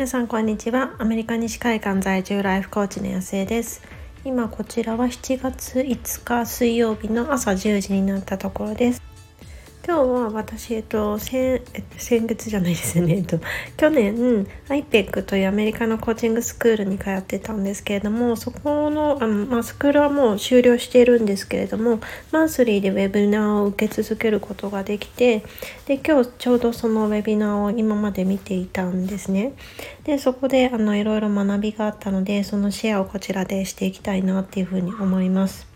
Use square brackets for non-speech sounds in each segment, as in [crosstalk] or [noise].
皆さんこんにちは。アメリカ西海岸在住ライフコーチの安江です。今こちらは7月5日水曜日の朝10時になったところです。今日は私、えっと、先先月じゃないですね、えっと、去年 IPEC というアメリカのコーチングスクールに通ってたんですけれどもそこのあの、まあ、スクールはもう終了しているんですけれどもマンスリーでウェビナーを受け続けることができてで今日ちょうどそのウェビナーを今まで見ていたんですね。でそこであのいろいろ学びがあったのでそのシェアをこちらでしていきたいなっていうふうに思います。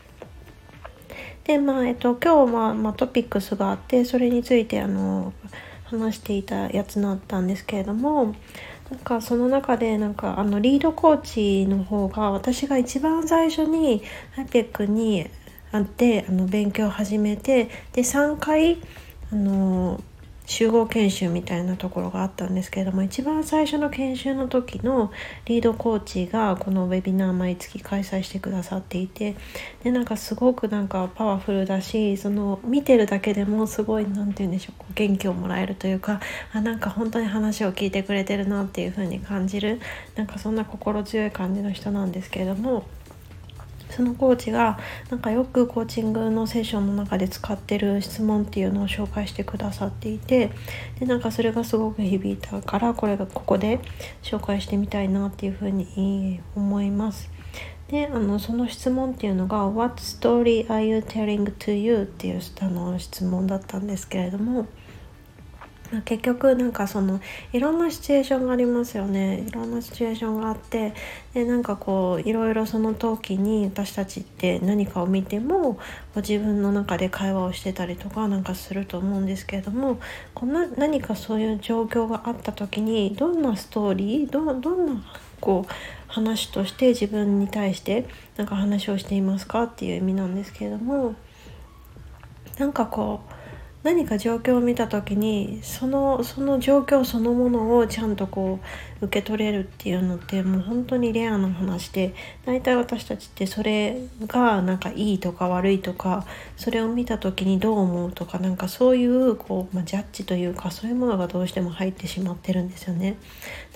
でまあえっと今日は、まあ、トピックスがあってそれについてあの話していたやつだったんですけれどもなんかその中でなんかあのリードコーチの方が私が一番最初に IPEC にあってあの勉強を始めてで3回あの集合研修みたいなところがあったんですけれども一番最初の研修の時のリードコーチがこのウェビナー毎月開催してくださっていてでなんかすごくなんかパワフルだしその見てるだけでもすごい何て言うんでしょう元気をもらえるというかあなんか本当に話を聞いてくれてるなっていう風に感じるなんかそんな心強い感じの人なんですけれども。そのコーチがなんかよくコーチングのセッションの中で使ってる質問っていうのを紹介してくださっていてでなんかそれがすごく響いたからこれがここで紹介してみたいなっていうふうに思います。であのその質問っていうのが「What story are you telling to you?」っていうあの質問だったんですけれども。結局なんかそのいろんなシチュエーションがありますよね。いろんなシチュエーションがあってでなんかこういろいろその時に私たちって何かを見ても自分の中で会話をしてたりとかなんかすると思うんですけれどもこんな何かそういう状況があった時にどんなストーリーどどんなこう話として自分に対してなんか話をしていますかっていう意味なんですけれどもなんかこう何か状況を見た時にそのその状況そのものをちゃんとこう受け取れるっていうのってもう本当にレアな話で大体私たちってそれがなんかいいとか悪いとかそれを見た時にどう思うとかなんかそういうこう、まあ、ジャッジというかそういうものがどうしても入ってしまってるんですよね。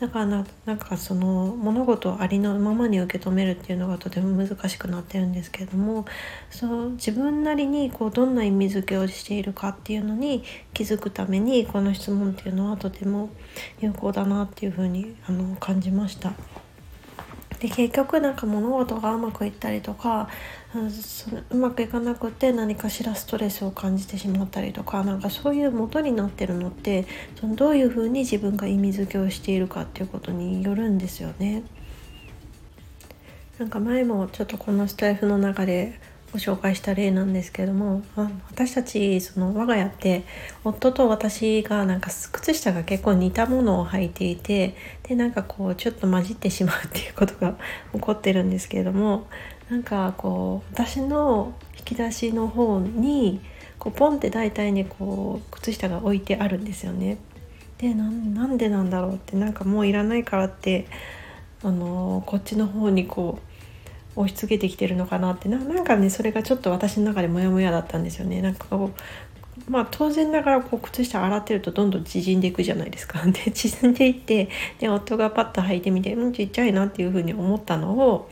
だからななんかその物事をありのままに受け止めるっていうのがとても難しくなってるんですけれどもその自分なりにこうどんな意味付けをしているかっていううのに気づくためにこの質問っていうのはとても有効だなっていうふうにあの感じました。で結局なんか物事がうまくいったりとかそのうまくいかなくて何かしらストレスを感じてしまったりとかなんかそういう元になってるのってそのどういうふうに自分が意味付けをしているかっていうことによるんですよね。なんか前もちょっとこのスタイフの中でご紹介した例なんですけども私たちその我が家って夫と私がなんか靴下が結構似たものを履いていてでなんかこうちょっと混じってしまうっていうことが [laughs] 起こってるんですけれどもなんかこう私の引き出しの方にこうポンって大体にこう靴下が置いてあるんですよね。でなんでなんだろうってなんかもういらないからってあのこっちの方にこう押し付けてきてるのかなって。なんかねそれがちょっと私の中でモヤモヤだったんですよね。なんかこうまあ当然ながらこう靴下洗ってるとどんどん縮んでいくじゃないですか。[laughs] で縮んでいってで夫がパッと履いてみてうんちっちゃいなっていうふうに思ったのを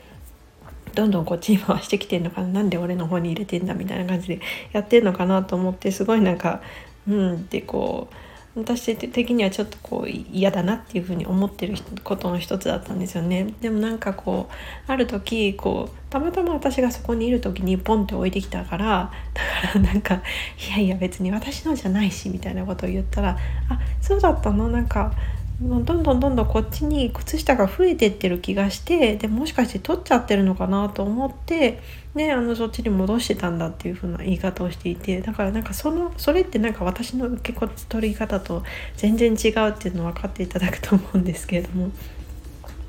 どんどんこっちに回してきてんのかな。なんで俺の方に入れてんだみたいな感じでやってんのかなと思ってすごいなんかうんってこう私的にはちょっとこう嫌だなっていうふうに思ってることの一つだったんですよね。でもなんかこうある時こうたまたま私がそこにいる時にポンって置いてきたからだからなんか「いやいや別に私のじゃないし」みたいなことを言ったら「あそうだったの？なんかどんどんどんどんこっちに靴下が増えてってる気がしてでもしかして取っちゃってるのかなと思ってであのそっちに戻してたんだっていう風な言い方をしていてだからなんかそのそれってなんか私の受け取り方と全然違うっていうの分かっていただくと思うんですけれども。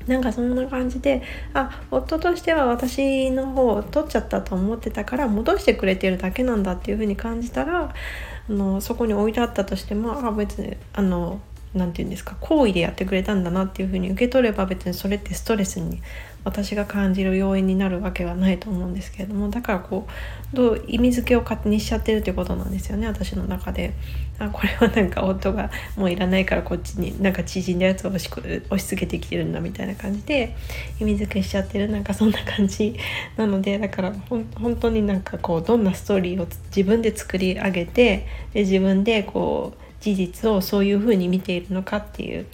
なんかそんな感じであ夫としては私の方を取っちゃったと思ってたから戻してくれてるだけなんだっていう風に感じたらあのそこに置いてあったとしてもあ別にあの何て言うんですか好意でやってくれたんだなっていうふうに受け取れば別にそれってストレスに私が感じる要因になるわけはないと思うんですけれどもだからこうどう意味付けを勝手にしちゃってるってことなんですよね私の中で。あこれはなんか夫がもういらないからこっちになんか縮んだやつを押し押し付けてきてるんだみたいな感じで意味付けしちゃってるなんかそんな感じなのでだからほん本当になんかこうどんなストーリーを自分で作り上げてで自分でこう事実をそういうふうに見ているのかっていう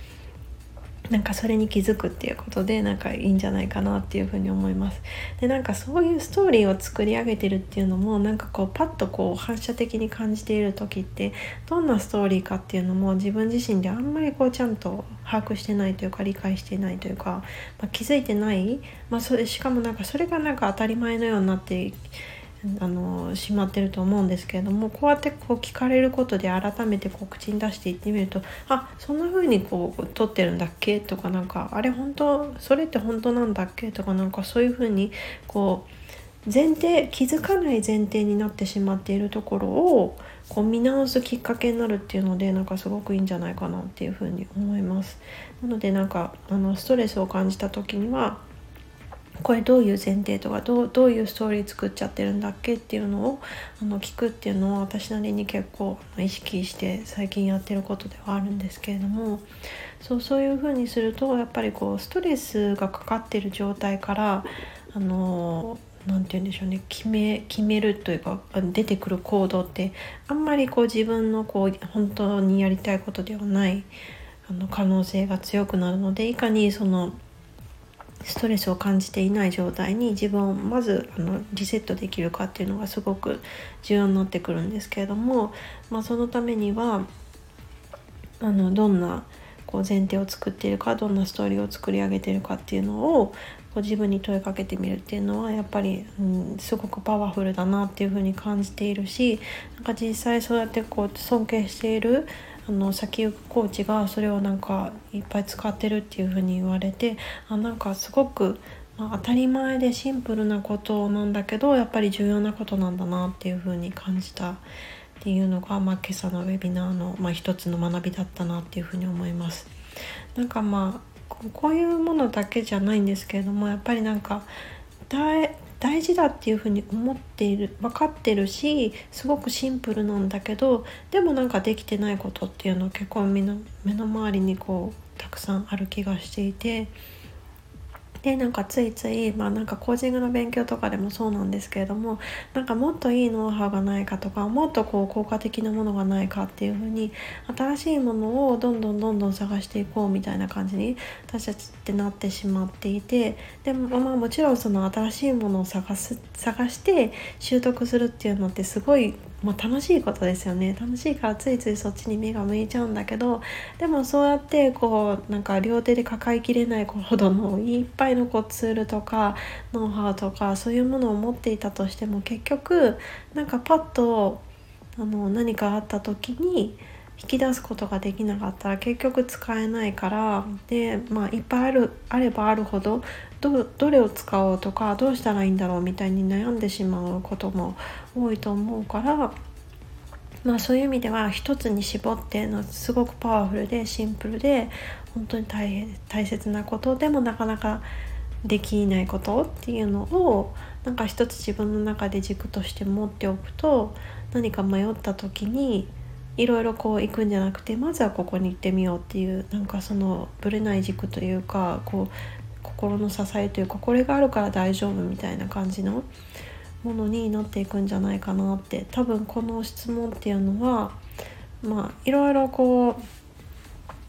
なんかそれに気づくっていうことでなんかいいんじゃないかなっていうふうに思います。でなんかそういうストーリーを作り上げてるっていうのもなんかこうパッとこう反射的に感じている時ってどんなストーリーかっていうのも自分自身であんまりこうちゃんと把握してないというか理解してないというか、まあ、気づいてない、まあ、それしかもなんかそれがなんか当たり前のようになってあのしまってると思うんですけれどもこうやってこう聞かれることで改めてこう口に出していってみるとあそんな風にこう撮ってるんだっけとかなんかあれ本当それって本当なんだっけとかなんかそういう風にこう前提気づかない前提になってしまっているところをこう見直すきっかけになるっていうのでなんかすごくいいんじゃないかなっていうふうに思います。なのでなんかあのストレスを感じた時にはこれどういう前提とかどうどういうストーリー作っちゃってるんだっけっていうのをあの聞くっていうのを私なりに結構意識して最近やってることではあるんですけれどもそうそういうふうにするとやっぱりこうストレスがかかってる状態からあの何て言うんでしょうね決め決めるというか出てくる行動ってあんまりこう自分のこう本当にやりたいことではないあの可能性が強くなるのでいかにそのストレスを感じていない状態に自分をまずあのリセットできるかっていうのがすごく重要になってくるんですけれども、まあ、そのためにはあのどんなこう前提を作っているかどんなストーリーを作り上げているかっていうのをこう自分に問いかけてみるっていうのはやっぱり、うん、すごくパワフルだなっていうふうに感じているしなんか実際そうやってこう尊敬しているあの先行くコーチがそれをなんかいっぱい使ってるっていう風に言われてあなんかすごく、まあ、当たり前でシンプルなことなんだけどやっぱり重要なことなんだなっていう風に感じたっていうのが、まあ、今朝のウェビナーの、まあ、一つの学びだったなっていう風に思います。なんかまあこういうものだけじゃないんですけれどもやっぱりなんか大事だっていうふうに思っている分かってるしすごくシンプルなんだけどでもなんかできてないことっていうのは結構身の目の周りにこうたくさんある気がしていてでなんかついついまあなんかコーチングの勉強とかでもそうなんですけれどもなんかもっといいノウハウがないかとかもっとこう効果的なものがないかっていうふうに新しいものをどんどんどんどん探していこうみたいな感じに私たちってなってしまっていてでもまあもちろんその新しいものを探す探して習得するっていうのってすごいまあ、楽しいことですよね。楽しいからついついそっちに目が向いちゃうんだけどでもそうやってこうなんか両手で抱えきれないほどのいっぱいのこうツールとかノウハウとかそういうものを持っていたとしても結局なんかパッとあの何かあった時に引き出すことができなかったら結局使えないからで、まあ、いっぱいあるあればあるほどどどれを使おうとかどうしたらいいんだろうみたいに悩んでしまうことも多いと思うから。まあそういう意味では一つに絞ってのすごくパワフルでシンプルで本当に大変大切なことでもなかなかできないことっていうのをなんか一つ自分の中で軸として持っておくと何か迷った時にいろいろこう行くんじゃなくてまずはここに行ってみようっていうなんかそのぶれない軸というかこう心の支えというかこれがあるから大丈夫みたいな感じのものになっていくんじゃないかなって。多分この質問っていうのはまあいろいろこう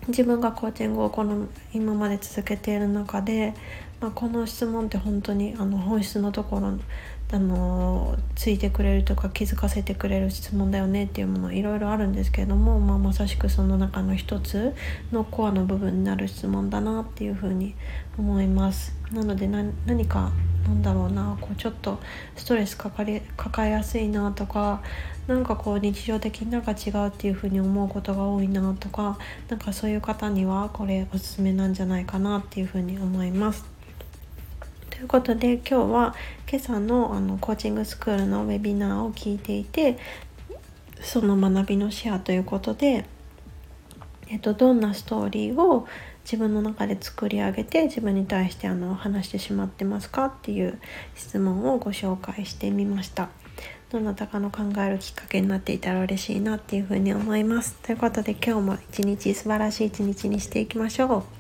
自分がコーチングをこの今まで続けている中で、まあ、この質問って本当にあの本質のところあのついてくれるとか気づかせてくれる質問だよねっていうものいろいろあるんですけれども、まあ、まさしくその中の一つのコアの部分になる質問だなっていうふうに思います。なので何かなんだろうなこうちょっとストレスかかり抱えやすいなとかなんかこう日常的になんか違うっていうふうに思うことが多いなとかなんかそういう方にはこれおすすめなんじゃないかなっていうふうに思います。ということで今日は今朝のあのコーチングスクールのウェビナーを聞いていてその学びのシェアということでえっと、どんなストーリーを自分の中で作り上げて自分に対してあの話してしまってますかっていう質問をご紹介してみました。どなたかの考えるきっかけになっていたら嬉しいなっていうふうに思います。ということで今日も一日素晴らしい一日にしていきましょう。